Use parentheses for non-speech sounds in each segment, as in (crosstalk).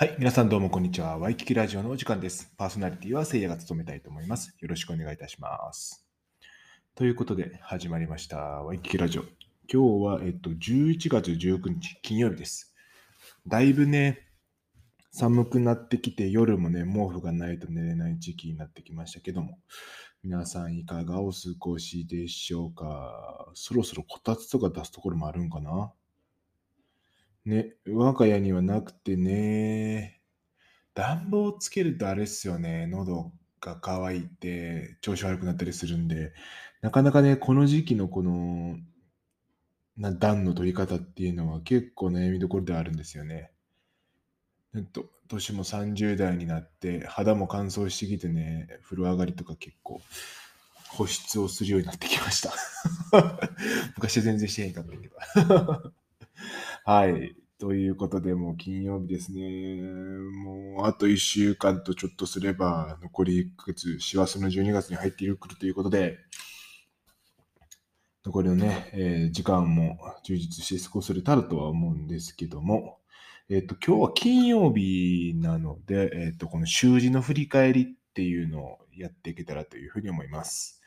はい、皆さんどうもこんにちは。ワイキキラジオのお時間です。パーソナリティはせいやが務めたいと思います。よろしくお願いいたします。ということで始まりました。ワイキキラジオ。今日は、えっと、11月19日金曜日です。だいぶね、寒くなってきて夜もね、毛布がないと寝れない時期になってきましたけども、皆さんいかがお過ごしでしょうか？そろそろこたつとか出すところもあるんかな？ね、我が家にはなくてね、暖房をつけるとあれっすよね、喉が渇いて調子悪くなったりするんで、なかなかね、この時期のこの、な暖の取り方っていうのは結構悩みどころではあるんですよね。えっと、年も30代になって、肌も乾燥してきてね、風呂上がりとか結構保湿をするようになってきました。(laughs) 昔は全然してへんかったけど。はい。ということで、もう金曜日ですね。もうあと1週間とちょっとすれば、残り1ヶ月、師走の12月に入ってくるということで、残りのね、えー時間も充実して過ごせたらとは思うんですけども、えっ、と、今日は金曜日なので、えっ、と、この習字の振り返りっていうのをやっていけたらというふうに思います。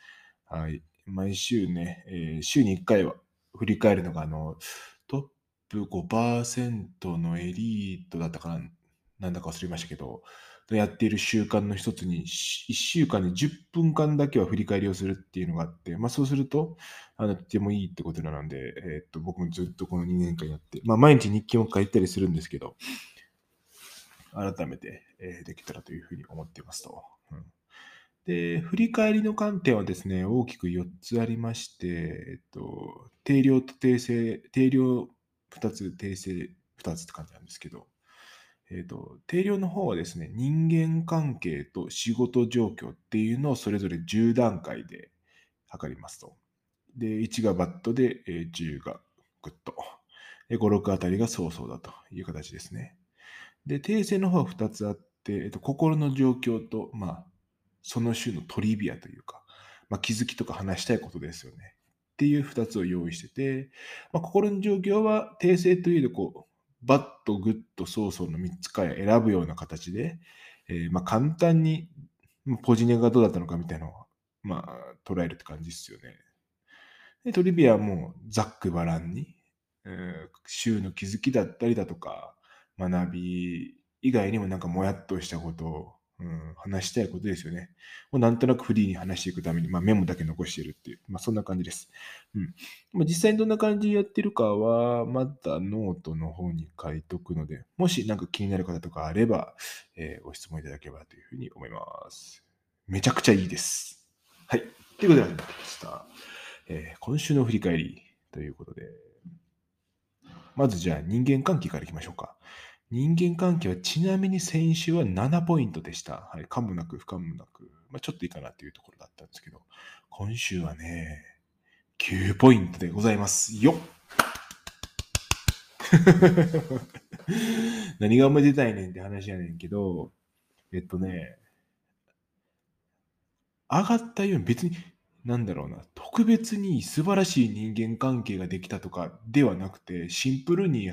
はい。毎週ね、え週に1回は振り返るのが、あの、プ5%のエリートだったかな、なんだか忘れましたけど、やっている習慣の一つに、1週間に10分間だけは振り返りをするっていうのがあって、まあそうすると、あの、とてもいいってことなので、えーっと、僕もずっとこの2年間やって、まあ毎日日記も書いたりするんですけど、改めて、えーできたらというふうに思っていますと。うんで、振り返りの観点はですね、大きく4つありまして、えっと、定量と定性、定量2つ、定性2つって感じなんですけど、えっと、定量の方はですね、人間関係と仕事状況っていうのをそれぞれ10段階で測りますと。で、1が bad で、え10が good。で、5、6あたりが so-so だという形ですね。で、定性の方は2つあって、えっと、心の状況と、まあ、その週のトリビアというか、まあ、気づきとか話したいことですよね。っていう2つを用意してて、まあ、心の状況は定性というと、こう、 bad、good、so-so の3つから選ぶような形で、えーまあ、簡単にポジネがどうだったのかみたいなのを、まあ、捉えるって感じですよね。でトリビアはもうざっくばらんに、えー週の気づきだったりだとか、学び以外にもなんかもやっとしたことを、うん、話したいことですよね。もうなんとなくフリーに話していくために、まあ、メモだけ残しているっていう、まあ、そんな感じです。うんまあ、実際にどんな感じでやってるかは、またノートの方に書いとくので、もしなんか気になる方とかあれば、えーご質問いただければというふうに思います。めちゃくちゃいいです。はい。ということで始まりました。えー今週の振り返りということで、まずじゃあ人間関係からいきましょうか。人間関係はちなみに先週は7ポイントでした。はい。かもなく不可もなく、まあ、ちょっといいかなというところだったんですけど、今週はね、9ポイントでございます。よ (laughs) 何がおめでたいねんって話やねんけど、えっとね、上がったように別に、なんだろうな、特別に素晴らしい人間関係ができたとかではなくて、シンプルに、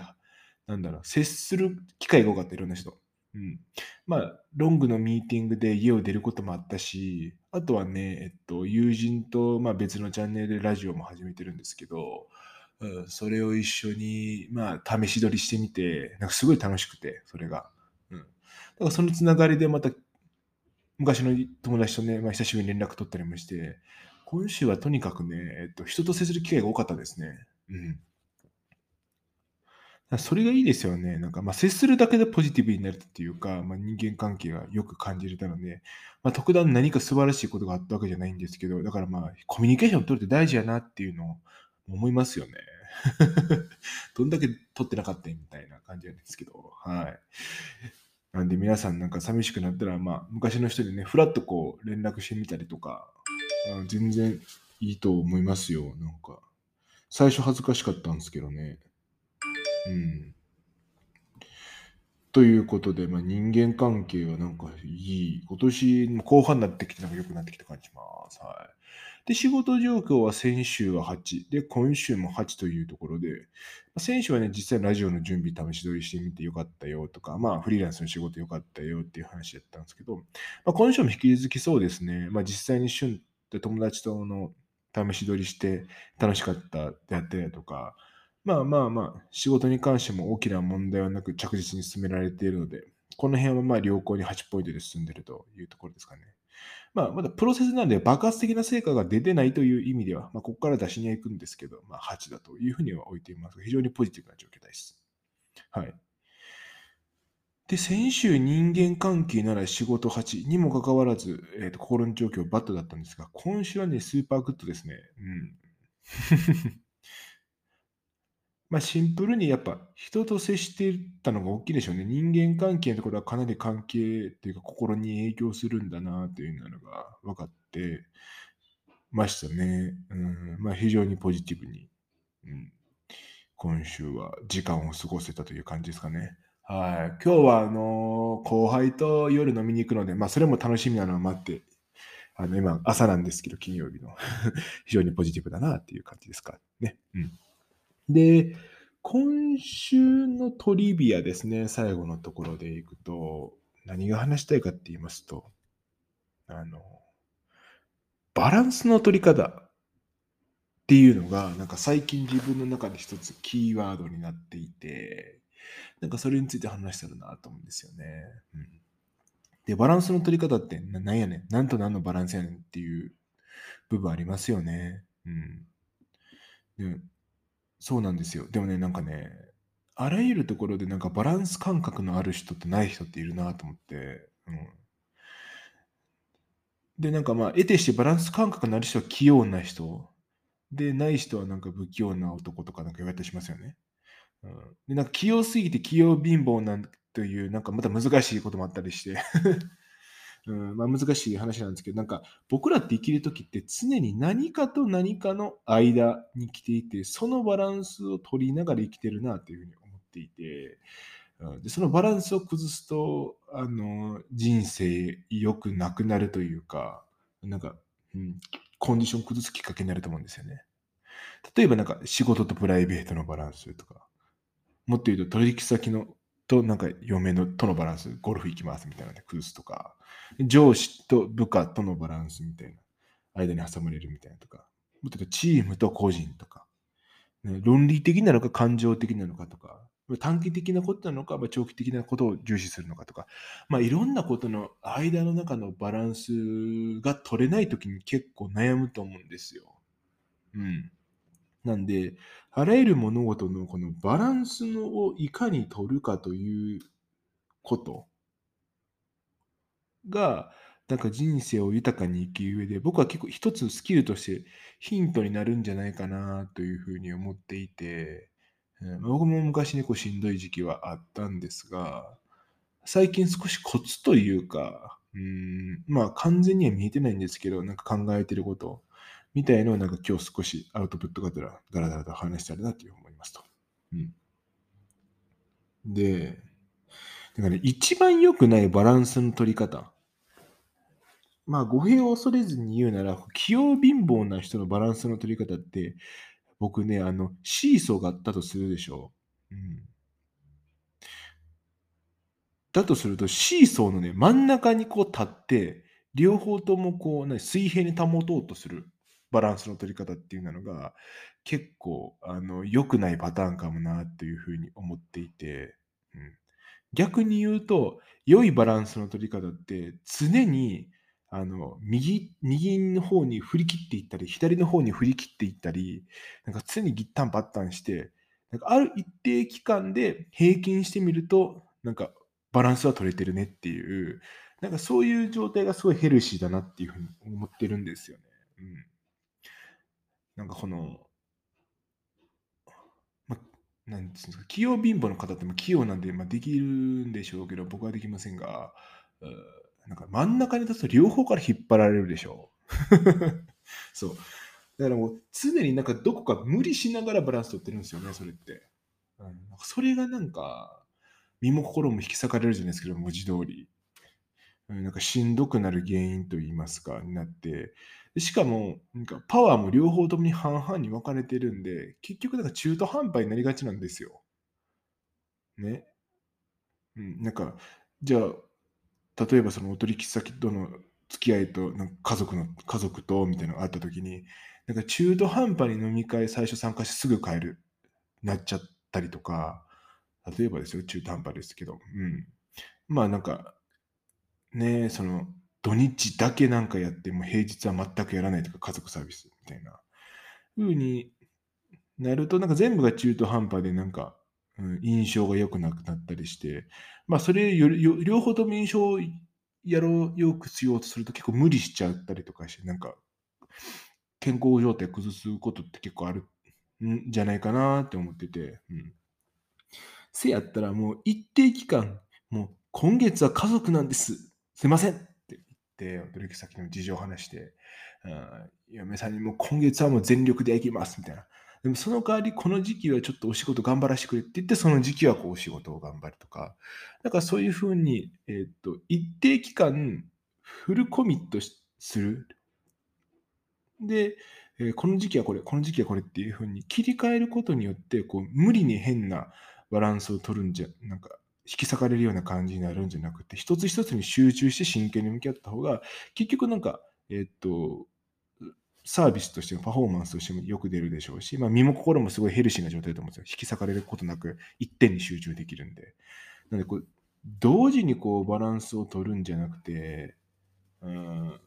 なんだろう、接する機会が多かった、いろんな人。うん。まあ、ロングのミーティングで家を出ることもあったし、あとはね、えっと、友人と、まあ、別のチャンネルでラジオも始めてるんですけど、うん、それを一緒に、まあ、試し撮りしてみて、なんかすごい楽しくて、それが。うん。だからそのつながりでまた、昔の友達とね、まあ、久しぶりに連絡取ったりもして、今週はとにかくね、えっと、人と接する機会が多かったですね。うん。それがいいですよね。なんか、まあ、接するだけでポジティブになるっていうか、まあ、人間関係がよく感じれたので、まあ、特段何か素晴らしいことがあったわけじゃないんですけど、だからまあ、コミュニケーション取るって大事やなっていうのを思いますよね。(laughs) どんだけ取ってなかったみたいな感じなんですけど、はい。なんで皆さんなんか寂しくなったら、まあ、昔の人にね、ふらっとこう連絡してみたりとか、あ全然いいと思いますよ。なんか、最初恥ずかしかったんですけどね。うん。ということで、まあ、人間関係はなんかいい。今年の後半になってきて、なんか良くなってきた感じます。はい。で、仕事状況は先週は8、で、今週も8というところで、先週はね、実際ラジオの準備試し撮りしてみてよかったよとか、まあ、フリーランスの仕事よかったよっていう話だったんですけど、まあ、今週も引き続きそうですね、まあ、実際に旬って友達との試し撮りして楽しかったであったりだとか、まあまあまあ、仕事に関しても大きな問題はなく着実に進められているので、この辺はまあ良好に8ポイントで進んでいるというところですかね。まあ、まだプロセスなんで爆発的な成果が出てないという意味では、まあ、ここから出しには行くんですけど、まあ、8だというふうには置いていますが、非常にポジティブな状況です。はい。で、先週人間関係なら仕事8にもかかわらず、えーと心の状況 bad だったんですが、今週はね、 super good ですね。うん。まあシンプルにやっぱ人と接していたのが大きいでしょうね。人間関係のところはかなり関係っていうか心に影響するんだなというのが分かってましたね。うん、まあ非常にポジティブに、うん、今週は時間を過ごせたという感じですかね。はい。今日はあの後輩と夜飲みに行くので、まあそれも楽しみなのを待って、あの今朝なんですけど、金曜日の (laughs) 非常にポジティブだなっていう感じですかね。うん。で、今週のトリビアですね、最後のところでいくと、何が話したいかって言いますと、あの、バランスの取り方っていうのが、なんか最近自分の中で一つキーワードになっていて、なんかそれについて話したらなと思うんですよね。うん、で、バランスの取り方ってななんやねん、なんと何のバランスやねんっていう部分ありますよね。うん。でそうなんですよ。でもね、なんかね、あらゆるところでなんかバランス感覚のある人とない人っているなと思って、うん。で、なんかまあ、得てしてバランス感覚のある人は器用な人。で、ない人はなんか不器用な男とかなんか言われたりしますよね。うん、で、なんか器用すぎて器用貧乏なんという、なんかまた難しいこともあったりして。うん、まあ難しい話なんですけど、なんか僕らって生きるときって常に何かと何かの間に来ていて、そのバランスを取りながら生きてるなというふうに思っていて、うんでそのバランスを崩すと、あの、人生良くなくなるというか、なんか、うん、コンディション崩すきっかけになると思うんですよね。例えばなんか仕事とプライベートのバランスとか、もっと言うと取引先のとなんか嫁のとのバランス、ゴルフ行きますみたいなので崩すとか、上司と部下とのバランスみたいな、間に挟まれるみたいなとか、もっとチームと個人とか、ね、論理的なのか感情的なのかとか、短期的なことなのか、まあ、長期的なことを重視するのかとか、まあ、いろんなことの間の中のバランスが取れないときに結構悩むと思うんですよ。うん。なんで、あらゆる物事のこのバランスのをいかに取るかということ。が、なんか人生を豊かに生きる上で、僕は結構一つスキルとしてヒントになるんじゃないかなというふうに思っていて、うん僕も昔にこうしんどい時期はあったんですが、最近少しコツというか、うん、まあ完全には見えてないんですけど、なんか考えてることみたいのをなんか今日少しアウトプットがてらだらだらと話したらなという思いますと。うん、で、だからね、一番良くないバランスの取り方。まあ語弊を恐れずに言うなら、器用貧乏な人のバランスの取り方って、僕ね、あの、シーソーがあったとするでしょう。うん。だとすると、シーソーのね、真ん中にこう立って、両方ともこう、ね、水平に保とうとするバランスの取り方っていうのが、結構、あの、良くないパターンかもな、というふうに思っていて、うん。逆に言うと、良いバランスの取り方って、常に、あの、右、右の方に振り切っていったり、左の方に振り切っていったり、なんか常にギッタンパッタンして、なんかある一定期間で平均してみると、なんかバランスは取れてるねっていう、なんかそういう状態がすごいヘルシーだなっていうふうに思ってるんですよね。うん。なんかこの、ま、なんですか、器用貧乏の方ってま器用なんで、まあ、できるんでしょうけど、僕はできませんが、なんか真ん中に立つと両方から引っ張られるでしょう。(laughs) そう。だからもう常になんかどこか無理しながらバランス取ってるんですよね、それって。うん、それがなんか、身も心も引き裂かれるじゃないですけど、文字通り。なんかしんどくなる原因といいますか、になって、しかも、なんかパワーも両方ともに半々に分かれてるんで、結局なんか中途半端になりがちなんですよ。ね。うん、なんか、じゃあ、例えばそのお取引先との付き合いと、なんか家族の、家族とみたいなのがあった時に、なんか中途半端に飲み会最初参加してすぐ帰る、なっちゃったりとか、例えばですよ、中途半端ですけど、うん。まあなんか、ねその、土日だけなんかやって、も平日は全くやらないとか、家族サービスみたいな風になると、なんか全部が中途半端で、なんか、印象が良くなくなったりして、まあ、それより両方とも印象をやろう、よくしようとすると結構無理しちゃったりとかして、なんか、健康状態崩すことって結構あるんじゃないかなって思ってて、うん。せやったらもう一定期間、もう今月は家族なんです。すいませんって言って、お取引先の事情を話して、嫁さんにも今月はもう全力で行きますみたいな。でもその代わりこの時期はちょっとお仕事頑張らせてくれって言って、その時期はこうお仕事を頑張るとか。だからそういうふうに、えー、っと、一定期間フルコミットする。で、えー、この時期はこれ、この時期はこれっていうふうに切り替えることによって、こう無理に変なバランスを取るんじゃ、なんか引き裂かれるような感じになるんじゃなくて、一つ一つに集中して真剣に向き合った方が、結局なんか、えっと、サービスとしてもパフォーマンスとしてもよく出るでしょうし、まあ、身も心もすごいヘルシーな状態だと思うんですよ。引き裂かれることなく一点に集中できるんで。なのでこう、同時にこうバランスを取るんじゃなくて、うん、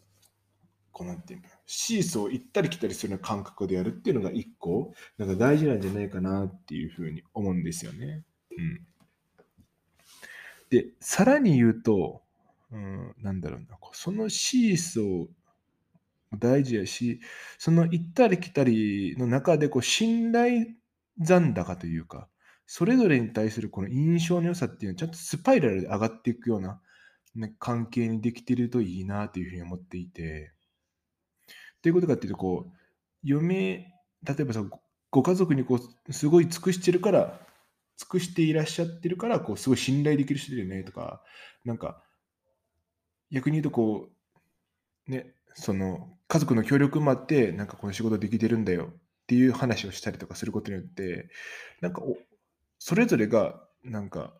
こうなんていうの、シーソー行ったり来たりするような感覚でやるっていうのが一個、なんか大事なんじゃないかなっていうふうに思うんですよね。うん。で、さらに言うと、うん、なんだろうな、そのシーソー大事やし、その行ったり来たりの中でこう信頼残高というか、それぞれに対するこの印象の良さっていうのはちゃんとスパイラルで上がっていくような、ね、関係にできてるといいなというふうに思っていて。ということかっていうと、こう、嫁、例えばさ、ご家族にこう、すごい尽くしてるから、尽くしていらっしゃってるから、こう、すごい信頼できる人だよねとか、なんか、逆に言うとこう、ね、その、家族の協力もあって、なんかこの仕事できてるんだよっていう話をしたりとかすることによって、なんかお、それぞれが、なんか、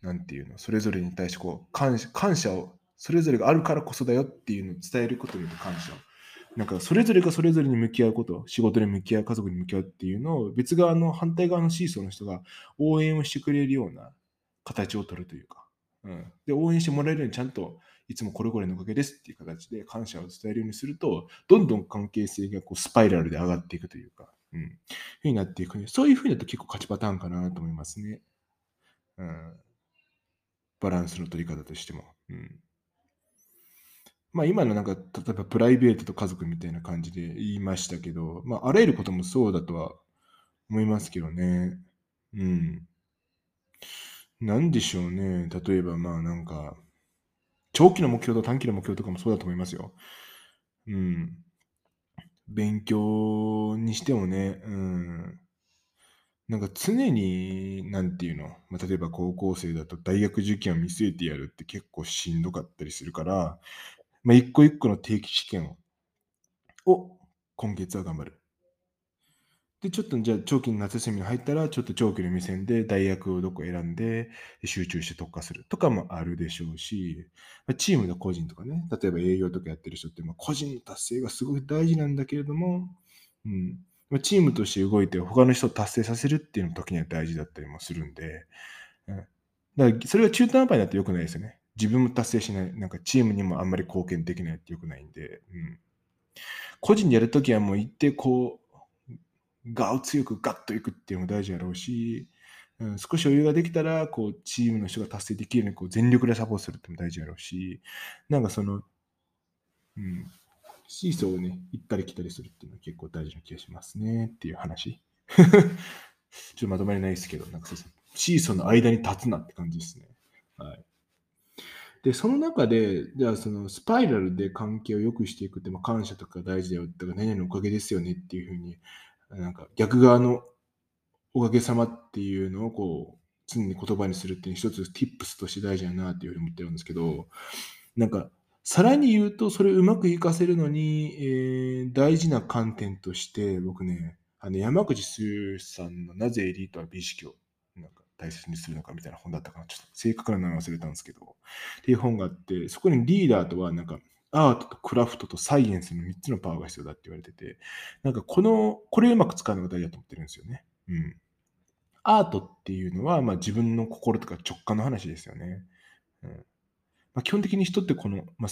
なんていうの、それぞれに対してこう感謝、感謝を、それぞれがあるからこそだよっていうのを伝えることによって感謝を。なんかそれぞれがそれぞれに向き合うこと、仕事に向き合う、家族に向き合うっていうのを別側の反対側のシーソーの人が応援をしてくれるような形を取るというか、うん、で応援してもらえるようにちゃんといつもこれこれのおかげですっていう形で感謝を伝えるようにすると、どんどん関係性がこうスパイラルで上がっていくというか、うん、ふうになっていくね、そういうふうになると結構勝ちパターンかなと思いますね。うん、バランスの取り方としても。うんまあ今のなんか、例えばプライベートと家族みたいな感じで言いましたけど、まああらゆることもそうだとは思いますけどね。うん。なんでしょうね。例えばまあなんか、長期の目標と短期の目標とかもそうだと思いますよ。うん。勉強にしてもね、うん。なんか常に、なんていうの、まあ、例えば高校生だと大学受験を見据えてやるって結構しんどかったりするから、まあ、一個一個の定期試験を今月は頑張る。で、ちょっとじゃあ長期の夏休みに入ったら、ちょっと長期の目線で大学をどこ選んで集中して特化する。とかもあるでしょうし、チームの個人とかね、例えば営業とかやってる人って、個人の達成がすごい大事なんだけれども、うん、チームとして動いて他の人を達成させるっていうの時には大事だったりもするんで、うん、だからそれが中途半端になって良くないですよね。自分も達成しない、なんかチームにもあんまり貢献できないって良くないんで、うん、個人でやるときはもう行ってこう、ガを強くガッといくっていうのも大事やろうし、うん、少し余裕ができたら、こう、チームの人が達成できるようにこう全力でサポートするっても大事やろうし、なんかその、うん、シーソーをね、行ったり来たりするっていうのは結構大事な気がしますねっていう話。(laughs) ちょっとまとまりないですけど、なんかそうシーソーの間に立つなって感じですね。はい。で、その中で、じゃあそのスパイラルで関係を良くしていくって、まあ、感謝とか大事だよとか、何々のおかげですよねっていうふうに、なんか逆側のおかげさまっていうのをこう常に言葉にするっていう一つ tips として大事だなっていうふうに思ってるんですけど、なんか、さらに言うと、それをうまく活かせるのに、えー大事な観点として、僕ね、あの山口周さんのなぜエリートは美意識をなんか大切にするのかみたいな本だったかな。ちょっと正確な名前忘れたんですけど、っていう本があって、そこにリーダーとは、なんか、アートとクラフトとサイエンスの3つのパワーが必要だって言われてて、なんかこの、これをうまく使うのが大事だと思ってるんですよね。うん。アートっていうのは、まあ、自分の心とか直感の話ですよね。うんまあ、基本的に人ってこの、まあ、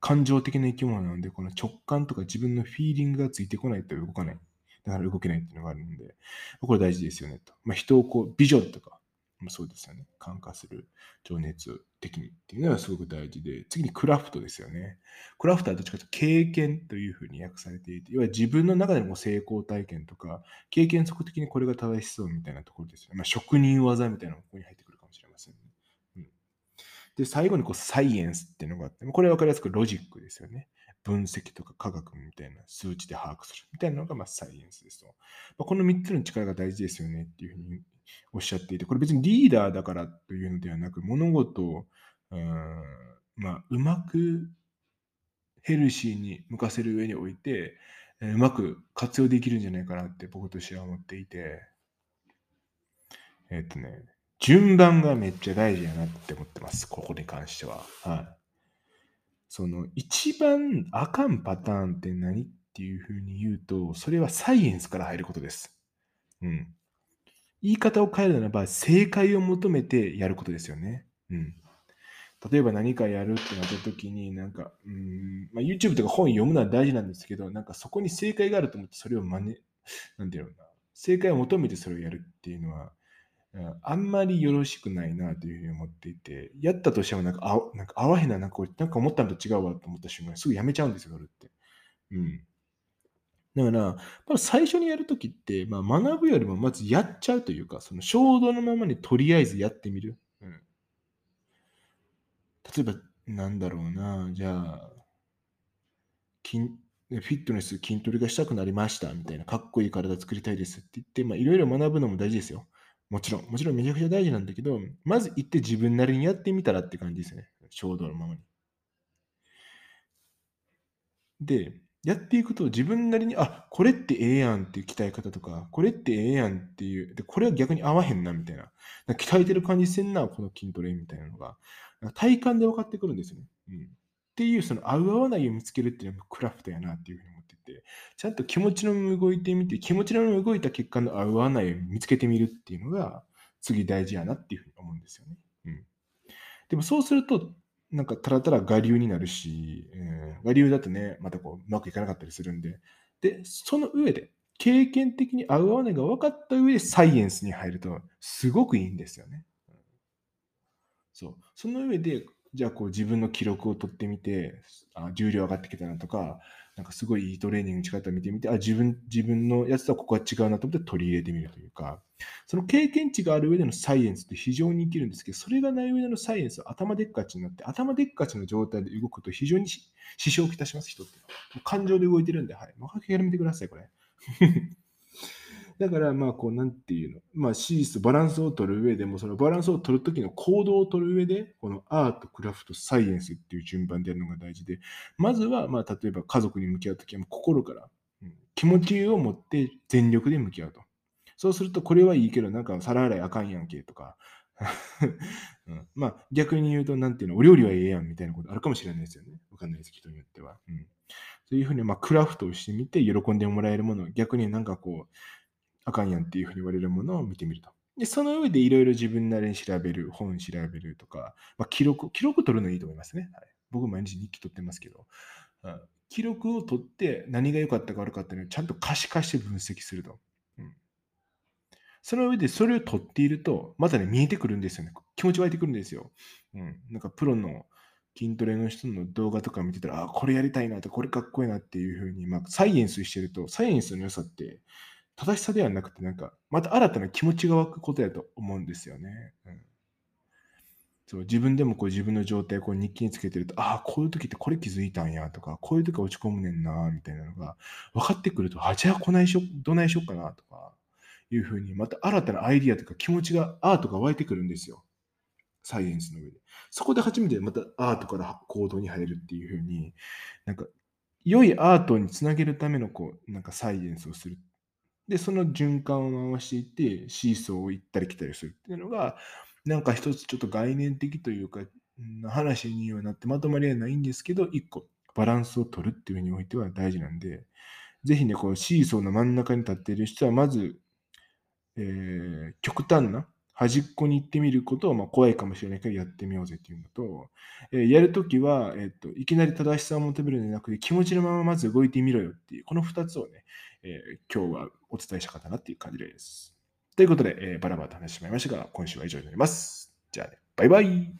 感情的な生き物なので、この直感とか自分のフィーリングがついてこないと動かない。だから動けないっていうのがあるので、これ大事ですよねと。まあ、人をこう、ビジョンとかそうですよね。感化する情熱的にっていうのはすごく大事で、次にクラフトですよね。クラフトはどっちかというと経験というふうに訳されていて、要は自分の中での成功体験とか、経験則的にこれが正しそうみたいなところですよね。まあ、職人技みたいなのがここに入ってくるかもしれませんね。うん、で、最後にこうサイエンスっていうのがあって、これは分かりやすくロジックですよね。分析とか科学みたいな数値で把握するみたいなのがまサイエンスですと。まあ、この3つの力が大事ですよねっていうふうにおっしゃっていて、これ別にリーダーだからというのではなく、物事をうんまあ、うまくヘルシーに向かせる上において、うまく活用できるんじゃないかなって僕としては思っていて、えっ、とね、順番がめっちゃ大事やなって思ってます、ここに関しては。はい。その一番あかんパターンって何っていうふうに言うと、それはサイエンスから入ることです。うん。言い方を変えるならば、正解を求めてやることですよね。うん。例えば何かやるってなった時に、なんか、うん、まあ、YouTube とか本読むのは大事なんですけど、なんかそこに正解があると思ってそれを真似、なんていうのな、正解を求めてそれをやるっていうのは、あんまりよろしくないなというふうに思っていて、やったとしてもなんか、あなんか合わへんな、なんかなんか思ったのと違うわと思った瞬間にすぐやめちゃうんですよ、それって。うん。だから、まあ、最初にやるときって、まあ、学ぶよりもまずやっちゃうというか、その衝動のままにとりあえずやってみる。うん、例えば、なんだろうな、じゃあ、筋フィットネス、筋トレがしたくなりましたみたいな、かっこいい体作りたいですって言って、まあ、いろいろ学ぶのも大事ですよ。もちろん、もちろんめちゃくちゃ大事なんだけど、まず行って自分なりにやってみたらって感じですね。衝動のままに。で、やっていくと自分なりに、あ、これってええやんっていう鍛え方とか、これってええやんっていう、で、これは逆に合わへんなみたいな。な鍛えてる感じせんな、この筋トレみたいなのが。体感で分かってくるんですよね。うん。っていう、その合う合わないを見つけるっていうのがクラフトやなっていうふうに思ってて、ちゃんと気持ちの動いてみて、気持ちの動いた結果の合う合わないを見つけてみるっていうのが、次大事やなっていうふうに思うんですよね。うん。でもそうすると、なんかたらたら我流になるし、うん、我流だとね、またこう、うまくいかなかったりするんで、で、その上で、経験的に合う合わないが分かった上でサイエンスに入ると、すごくいいんですよね。そう。その上で、じゃあこう自分の記録を取ってみて、あ重量上がってきたなとか、なんかすごいいいトレーニングの仕方を見てみて、あ、自分、自分のやつとはここは違うなと思って取り入れてみるというか、その経験値がある上でのサイエンスって非常に生きるんですけど、それがない上でのサイエンスは頭でっかちになって、頭でっかちの状態で動くと非常に支障をきたします、人って。感情で動いてるんで、はい。もうやめてください、これ。(laughs) だから、まあ、こう、なんていうの、まあ、シース、バランスを取る上でも、そのバランスを取るときの行動を取る上で、このアート、クラフト、サイエンスっていう順番でやるのが大事で、まずは、まあ、例えば家族に向き合うときは、心から、うん気持ちを持って全力で向き合うと。そうすると、これはいいけど、なんか皿洗いあかんやんけとか、(laughs) うんまあ、逆に言うと、なんていうの、お料理はええやんみたいなことあるかもしれないですよね。わかんないです、人によっては。うん、そういうふうに、まあ、クラフトをしてみて、喜んでもらえるもの、逆になんかこう、あかんやんっていうふうに言われるものを見てみると。で、その上でいろいろ自分なりに調べる、本調べるとか、まあ、記録、記録取るのいいと思いますね。はい、僕毎日日記取ってますけど、うん記録を取って何が良かったか悪かったのをちゃんと可視化して分析すると。うんその上でそれを取っていると、またね、見えてくるんですよね。気持ち湧いてくるんですよ。うん。なんかプロの筋トレの人の動画とか見てたら、あ、これやりたいなと、これかっこいいなっていうふうに、まあ、サイエンスしてると、サイエンスの良さって、正しさではなくて、なんか、また新たな気持ちが湧くことやと思うんですよね。うん、そう自分でもこう自分の状態をこう日記につけてると、ああ、こういう時ってこれ気づいたんやとか、こういう時落ち込むねんな、みたいなのが分かってくると、あ、じゃあこないしよ、どないしよっかなとか、いうふうに、また新たなアイディアとか気持ちが、アートが湧いてくるんですよ。サイエンスの上で。そこで初めてまたアートから行動に入るっていうふうに、なんか、良いアートにつなげるための、こう、なんかサイエンスをする。で、その循環を回していって、シーソーを行ったり来たりするっていうのが、なんか一つちょっと概念的というか、話にはなってまとまりはないんですけど、一個バランスを取るっていうにおいては大事なんで、ぜひね、こうシーソーの真ん中に立っている人は、まず、えー、極端な端っこに行ってみることを、まあ、怖いかもしれないけどやってみようぜっていうのと、えー、やるときは、えーと、いきなり正しさを求めるのではなくて、気持ちのまままず動いてみろよっていう、この2つをね、えー、今日はお伝えしたかったなっていう感じです。ということで、えー、バラバラと話してしまいましたが、今週は以上になります。じゃあね、バイバイ